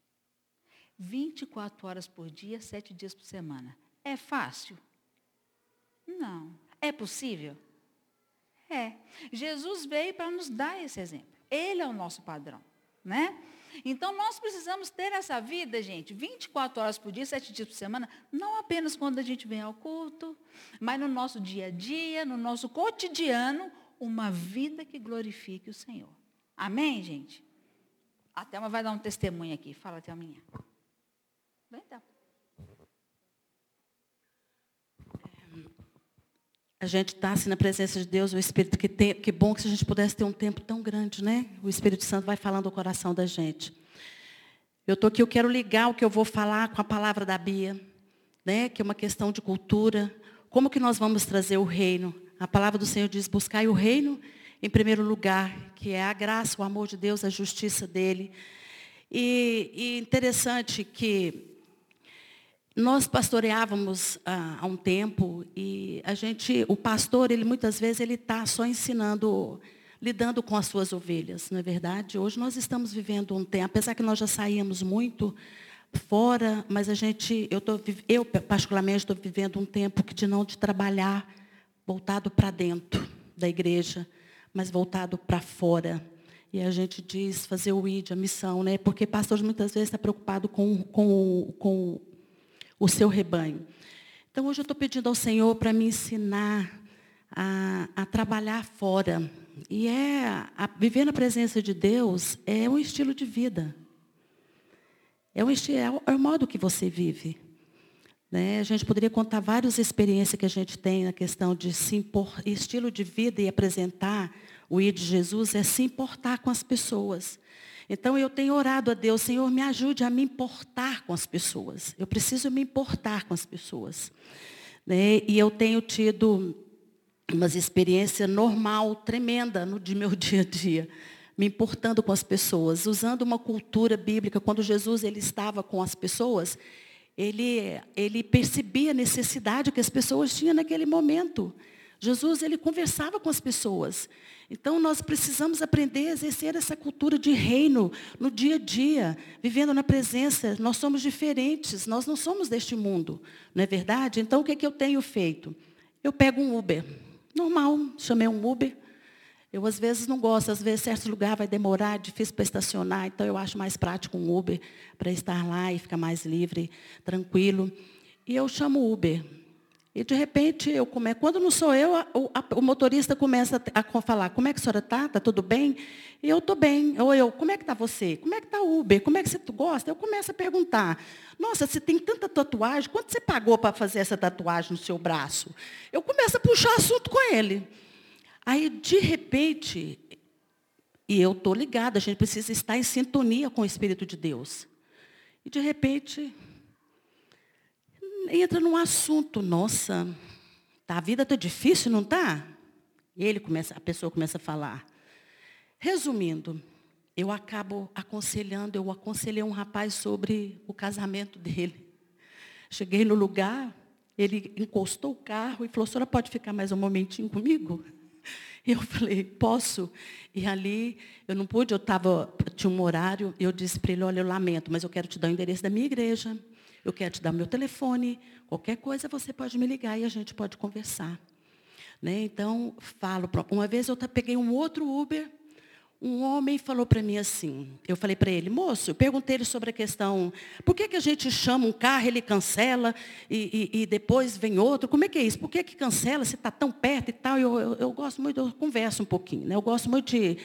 B: 24 horas por dia, 7 dias por semana. É fácil? Não. É possível? É. Jesus veio para nos dar esse exemplo. Ele é o nosso padrão, né? Então, nós precisamos ter essa vida, gente, 24 horas por dia, 7 dias por semana, não apenas quando a gente vem ao culto, mas no nosso dia a dia, no nosso cotidiano, uma vida que glorifique o Senhor. Amém, gente? A Thelma vai dar um testemunho aqui. Fala, Thelminha. Vem, Thelma.
D: A gente está assim na presença de Deus, o Espírito, que, tem, que bom que a gente pudesse ter um tempo tão grande, né? O Espírito Santo vai falando o coração da gente. Eu estou aqui, eu quero ligar o que eu vou falar com a palavra da Bia, né? Que é uma questão de cultura. Como que nós vamos trazer o reino? A palavra do Senhor diz, buscai o reino em primeiro lugar, que é a graça, o amor de Deus, a justiça dele. E, e interessante que nós pastoreávamos ah, há um tempo e a gente, o pastor, ele muitas vezes ele está só ensinando, lidando com as suas ovelhas, não é verdade? Hoje nós estamos vivendo um tempo, apesar que nós já saímos muito fora, mas a gente, eu, tô, eu particularmente estou vivendo um tempo que de não de trabalhar voltado para dentro da igreja, mas voltado para fora. E a gente diz fazer o ID, a missão, né? Porque pastor muitas vezes está preocupado com, com, com o seu rebanho. Então, hoje eu estou pedindo ao Senhor para me ensinar a, a, trabalhar fora. E é a, viver na presença de Deus é um estilo de vida. É, um é, o, é o modo que você vive. Né? A gente poderia contar várias experiências que a gente tem na questão de se impor, estilo de vida e apresentar o ir de Jesus é se importar com as pessoas. Então eu tenho orado a Deus, Senhor, me ajude a me importar com as pessoas. Eu preciso me importar com as pessoas. Né? E eu tenho tido umas experiências normal, tremenda no meu (laughs) dia a dia, me importando com as pessoas, usando uma cultura bíblica. Quando Jesus ele estava com as pessoas, ele, ele percebia a necessidade que as pessoas tinham naquele momento. Jesus ele conversava com as pessoas. Então, nós precisamos aprender a exercer essa cultura de reino no dia a dia, vivendo na presença. Nós somos diferentes, nós não somos deste mundo, não é verdade? Então, o que, é que eu tenho feito? Eu pego um Uber, normal, chamei um Uber. Eu, às vezes, não gosto, às vezes, certo lugar vai demorar, é difícil para estacionar, então eu acho mais prático um Uber para estar lá e ficar mais livre, tranquilo. E eu chamo o Uber. E de repente, eu come... quando não sou eu, o, a, o motorista começa a, a, falar, como é que a senhora está? Está tudo bem? E eu estou bem. Ou eu, como é que está você? Como é que está o Uber? Como é que você gosta? Eu começo a perguntar. Nossa, você tem tanta tatuagem, quanto você pagou para fazer essa tatuagem no seu braço? Eu começo a puxar assunto com ele. Aí, de repente, e eu estou ligada, a gente precisa estar em sintonia com o Espírito de Deus. E de repente, entra num assunto, nossa, tá, a vida está difícil, não está? E ele começa, a pessoa começa a falar. Resumindo, eu acabo aconselhando, eu aconselhei um rapaz sobre o casamento dele. Cheguei no lugar, ele encostou o carro e falou, senhora pode ficar mais um momentinho comigo? E eu falei, posso? E ali, eu não pude, eu tava, tinha um horário, eu disse para ele, olha, eu lamento, mas eu quero te dar o endereço da minha igreja eu quero te dar meu telefone, qualquer coisa você pode me ligar e a gente pode conversar. Né? Então, falo, uma vez eu peguei um outro Uber, um homem falou para mim assim, eu falei para ele, moço, eu perguntei ele sobre a questão, por que, que a gente chama um carro, ele cancela e, e, e depois vem outro? Como é que é isso? Por que, que cancela se está tão perto e tal? Eu, eu, eu, gosto muito, eu converso um pouquinho, né? Eu gosto muito de.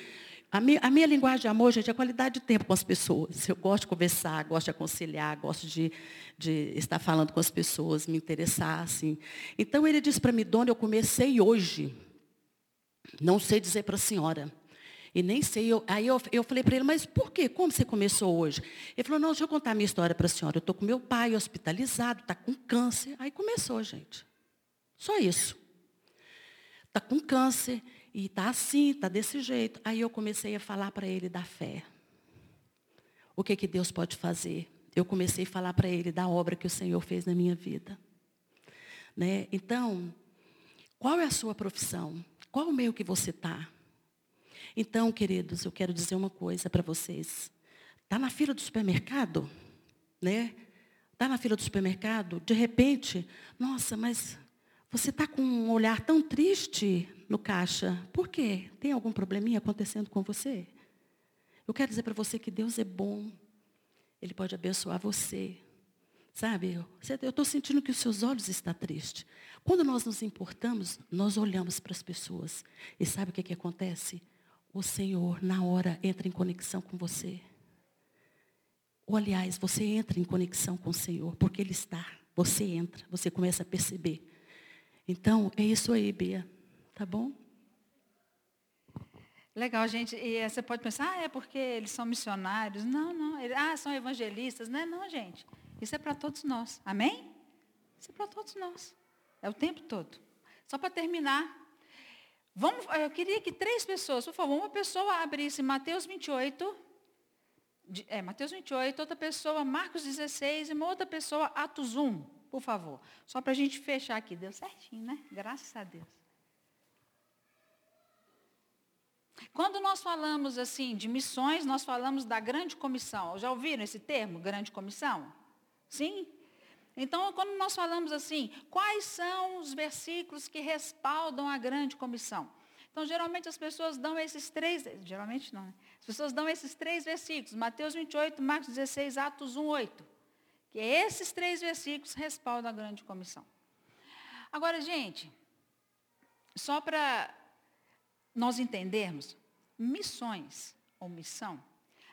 D: A minha, a minha linguagem de amor, gente, é qualidade de tempo com as pessoas. Eu gosto de conversar, gosto de aconselhar, gosto de, de estar falando com as pessoas, me interessar, assim. Então ele disse para mim, dona, eu comecei hoje. Não sei dizer para a senhora. E nem sei, eu, aí eu, eu falei para ele, mas por quê? Como você começou hoje? Ele falou, não, deixa eu contar a minha história para a senhora. Eu estou com meu pai hospitalizado, está com câncer. Aí começou, gente. Só isso. Está com câncer e está assim, está desse jeito. Aí eu comecei a falar para ele da fé. O que, que Deus pode fazer? Eu comecei a falar para ele da obra que o Senhor fez na minha vida. Né? Então, qual é a sua profissão? Qual o meio que você está? Então, queridos, eu quero dizer uma coisa para vocês. Está na fila do supermercado? Né? Está na fila do supermercado? De repente, nossa, mas você está com um olhar tão triste no caixa. Por quê? Tem algum probleminha acontecendo com você? Eu quero dizer para você que Deus é bom. Ele pode abençoar você. Sabe, eu estou sentindo que os seus olhos estão tristes. Quando nós nos importamos, nós olhamos para as pessoas. E sabe o que, que acontece? o Senhor, na hora, entra em conexão com você. Ou, aliás, você entra em conexão com o Senhor, porque Ele está. Você entra, você começa a perceber. Então, é isso aí, Bia. Tá bom?
B: Legal, gente. E você pode pensar, ah, é porque eles são missionários. Não, não. Ah, são evangelistas. Não é não, gente. Isso é para todos nós. Amém? Isso é para todos nós. É o tempo todo. Só para terminar, Vamos, eu queria que três pessoas, por favor, uma pessoa abrisse Mateus 28, é, Mateus 28, outra pessoa Marcos 16 e uma outra pessoa Atos 1, por favor. Só para a gente fechar aqui. Deu certinho, né? Graças a Deus. Quando nós falamos assim de missões, nós falamos da grande comissão. Já ouviram esse termo, grande comissão? Sim? Então, quando nós falamos assim, quais são os versículos que respaldam a grande comissão? Então, geralmente as pessoas dão esses três, geralmente não, né? As pessoas dão esses três versículos, Mateus 28, Marcos 16, Atos 1, 8. Que esses três versículos respaldam a grande comissão. Agora, gente, só para nós entendermos, missões ou missão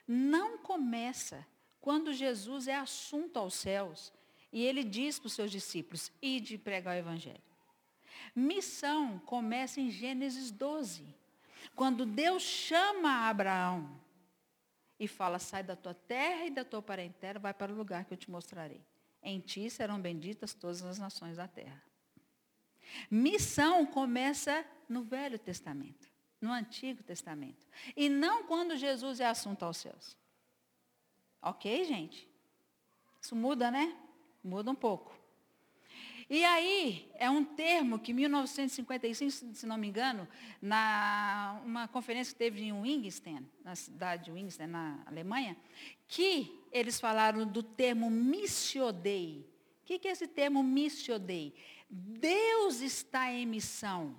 B: não começa quando Jesus é assunto aos céus e ele diz para os seus discípulos, ide pregar o evangelho. Missão começa em Gênesis 12, quando Deus chama Abraão e fala, sai da tua terra e da tua parentela, vai para o lugar que eu te mostrarei. Em ti serão benditas todas as nações da terra. Missão começa no Velho Testamento, no Antigo Testamento. E não quando Jesus é assunto aos céus. Ok, gente? Isso muda, né? Muda um pouco. E aí, é um termo que em 1955, se não me engano, na uma conferência que teve em Wingston, na cidade de Wingston, na Alemanha, que eles falaram do termo missiodei. O que, que é esse termo missiodei? Deus está em missão.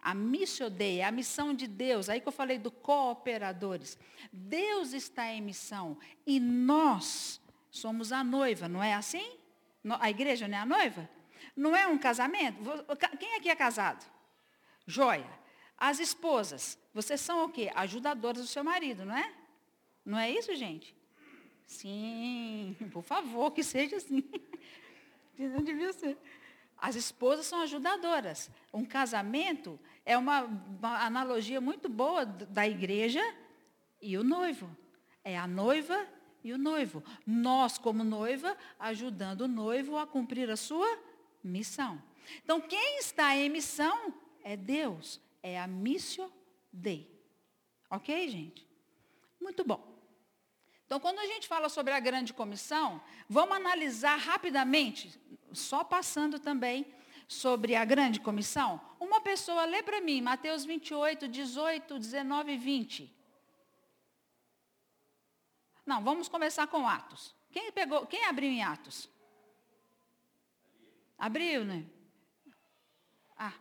B: A missiodei, a missão de Deus, aí que eu falei do cooperadores. Deus está em missão e nós somos a noiva, não é assim? A igreja não é a noiva? Não é um casamento? Quem aqui é casado? Joia. As esposas, vocês são o quê? Ajudadoras do seu marido, não é? Não é isso, gente? Sim, (laughs) por favor, que seja assim. (laughs) Não devia ser. As esposas são ajudadoras. Um casamento é uma, uma analogia muito boa da igreja e o noivo. É a noiva e o noivo. Nós, como noiva, ajudando o noivo a cumprir a sua missão. Então, quem está em missão é Deus. É a missio Dei. Ok, gente? Muito bom. Então, quando a gente fala sobre a grande comissão, vamos analisar rapidamente, só passando também sobre a grande comissão. Uma pessoa lê para mim, Mateus 28, 18, 19 e 20. Não, vamos começar com Atos. Quem pegou, quem abriu em Atos? Abriu, né? Ah.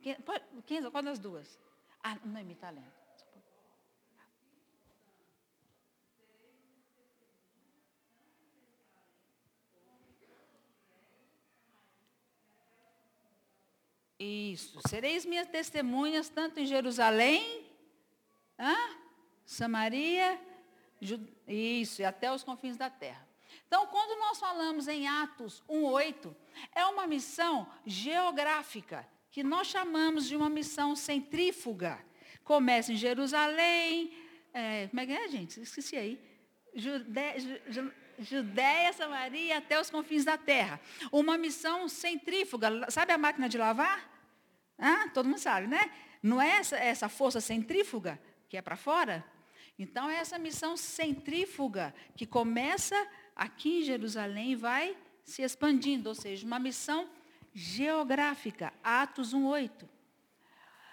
B: Quem, qual das duas? Ah, Noemi está lendo. Isso. Sereis minhas testemunhas tanto em Jerusalém, hã? Samaria, isso, e até os confins da terra. Então, quando nós falamos em Atos 1:8, é uma missão geográfica que nós chamamos de uma missão centrífuga. Começa em Jerusalém, é, como é que é, gente? Esqueci aí. Judé- Ju- Ju- Judéia, Samaria, até os confins da terra. Uma missão centrífuga. Sabe a máquina de lavar? Hã? Todo mundo sabe, né? Não é essa, essa força centrífuga que é para fora? Então, é essa missão centrífuga que começa aqui em Jerusalém e vai se expandindo, ou seja, uma missão geográfica. Atos 1:8.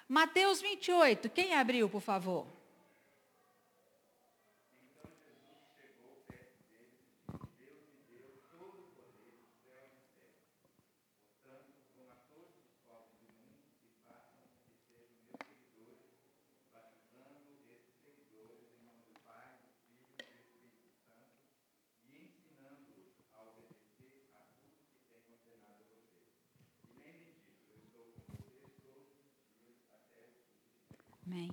B: Mateus 28, quem abriu, por favor? Amém.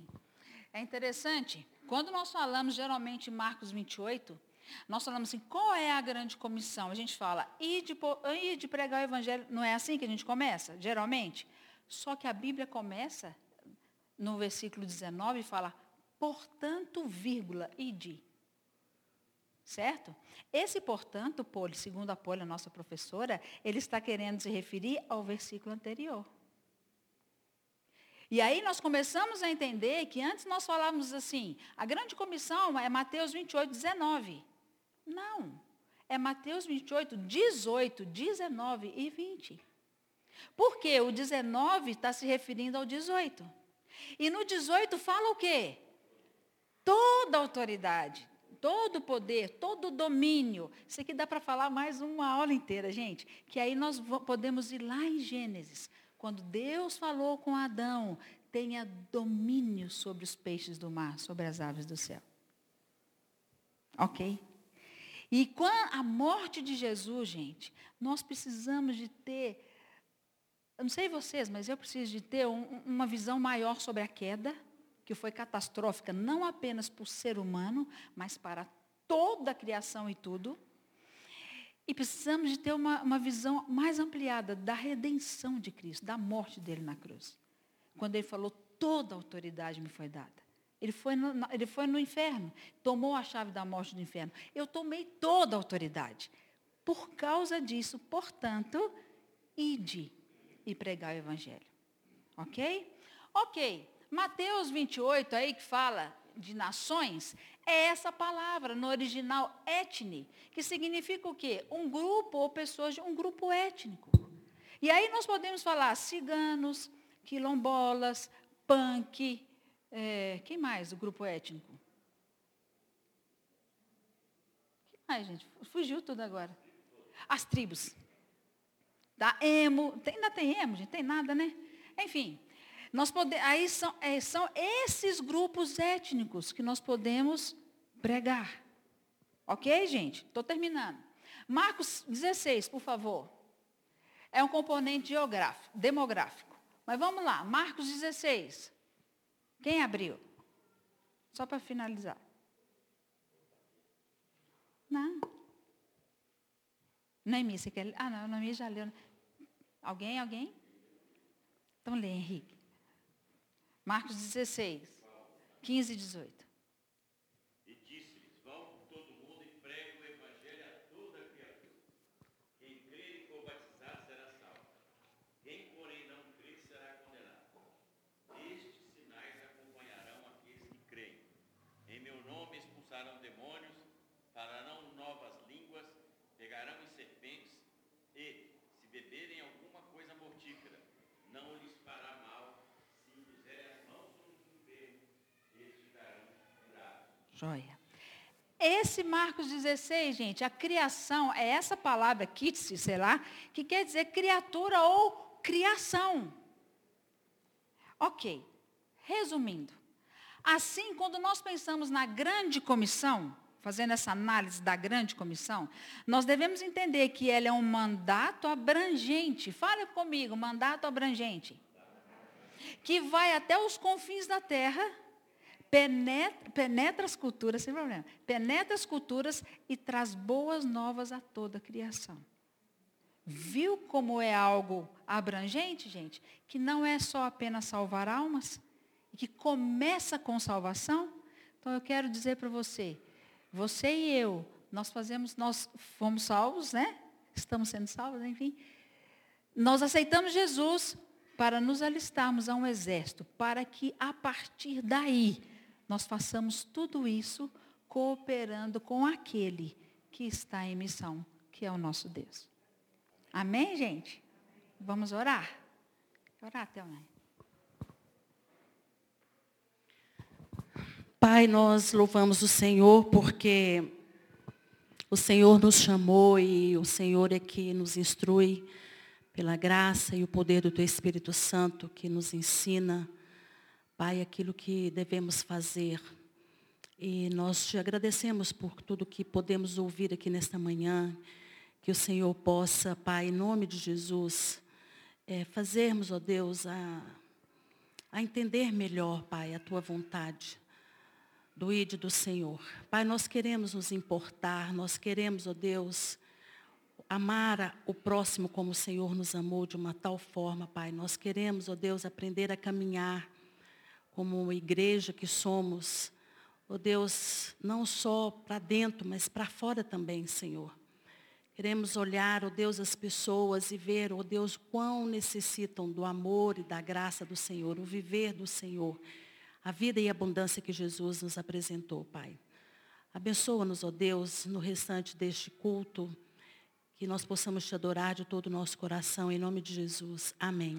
B: É interessante, quando nós falamos geralmente em Marcos 28, nós falamos assim, qual é a grande comissão? A gente fala, ir de, ir de pregar o evangelho, não é assim que a gente começa, geralmente? Só que a Bíblia começa, no versículo 19, e fala, portanto, vírgula, ide. Certo? Esse, portanto, Poli, segundo a Poli, a nossa professora, ele está querendo se referir ao versículo anterior. E aí nós começamos a entender que antes nós falávamos assim, a grande comissão é Mateus 28, 19. Não. É Mateus 28, 18, 19 e 20. Porque o 19 está se referindo ao 18. E no 18 fala o quê? Toda autoridade, todo poder, todo domínio. Isso aqui dá para falar mais uma aula inteira, gente. Que aí nós podemos ir lá em Gênesis. Quando Deus falou com Adão, tenha domínio sobre os peixes do mar, sobre as aves do céu. Ok? E com a morte de Jesus, gente, nós precisamos de ter, eu não sei vocês, mas eu preciso de ter um, uma visão maior sobre a queda, que foi catastrófica não apenas para o ser humano, mas para toda a criação e tudo. E precisamos de ter uma, uma visão mais ampliada da redenção de Cristo, da morte dele na cruz. Quando ele falou, toda a autoridade me foi dada. Ele foi, no, ele foi no inferno, tomou a chave da morte do inferno. Eu tomei toda a autoridade. Por causa disso, portanto, ide e pregar o evangelho. Ok? Ok. Mateus 28, aí que fala de nações, é essa palavra, no original, etne, que significa o quê? Um grupo ou pessoas de um grupo étnico. E aí nós podemos falar ciganos, quilombolas, punk, é, quem mais do grupo étnico? Quem mais, gente? Fugiu tudo agora. As tribos. Da emo, tem, ainda tem emo, gente? Tem nada, né? Enfim, nós pode, aí são, é, são esses grupos étnicos que nós podemos pregar. Ok, gente? Estou terminando. Marcos 16, por favor. É um componente geográfico, demográfico. Mas vamos lá, Marcos 16. Quem abriu? Só para finalizar. Não. Noemi, você quer ler? Ah, não, Noemi já leu. Alguém, alguém? Então lê, Henrique. Marcos 16, 15 e 18.
C: E disse-lhes, vão por todo mundo e pregue o evangelho a toda criatura. Quem crer e for batizado será salvo. Quem, porém, não crer será condenado. Estes sinais acompanharão aqueles que creem. Em meu nome expulsarão demônios, falarão novas línguas, pegarão em serpentes e, se beberem alguma coisa mortífera, não lhes fará mal. Se impuserem as mãos sobre os enfermos, eles ficarão curados.
B: Joia. Esse Marcos 16, gente, a criação é essa palavra, kitsi, sei lá, que quer dizer criatura ou criação. Ok. Resumindo, assim, quando nós pensamos na grande comissão, fazendo essa análise da grande comissão, nós devemos entender que ela é um mandato abrangente. Fala comigo, mandato abrangente. Que vai até os confins da terra, penetra, penetra as culturas, sem problema, penetra as culturas e traz boas novas a toda a criação. Viu como é algo abrangente, gente? Que não é só apenas salvar almas, que começa com salvação? Então eu quero dizer para você, você e eu, nós fazemos, nós fomos salvos, né? Estamos sendo salvos, enfim. Nós aceitamos Jesus para nos alistarmos a um exército, para que a partir daí nós façamos tudo isso cooperando com aquele que está em missão, que é o nosso Deus. Amém, gente? Vamos orar? Orar, Thelma.
D: Pai, nós louvamos o Senhor porque o Senhor nos chamou e o Senhor é que nos instrui pela graça e o poder do Teu Espírito Santo que nos ensina, Pai, aquilo que devemos fazer. E nós te agradecemos por tudo que podemos ouvir aqui nesta manhã. Que o Senhor possa, Pai, em nome de Jesus, é, fazermos, ó Deus, a, a entender melhor, Pai, a Tua vontade do ID do Senhor. Pai, nós queremos nos importar, nós queremos, ó Deus, amar o próximo como o Senhor nos amou de uma tal forma, Pai. Nós queremos, ó Deus, aprender a caminhar como igreja que somos, ó Deus, não só para dentro, mas para fora também, Senhor. Queremos olhar, ó Deus, as pessoas e ver, ó Deus, quão necessitam do amor e da graça do Senhor, o viver do Senhor a vida e a abundância que Jesus nos apresentou, Pai. Abençoa-nos, ó Deus, no restante deste culto, que nós possamos te adorar de todo o nosso coração, em nome de Jesus. Amém.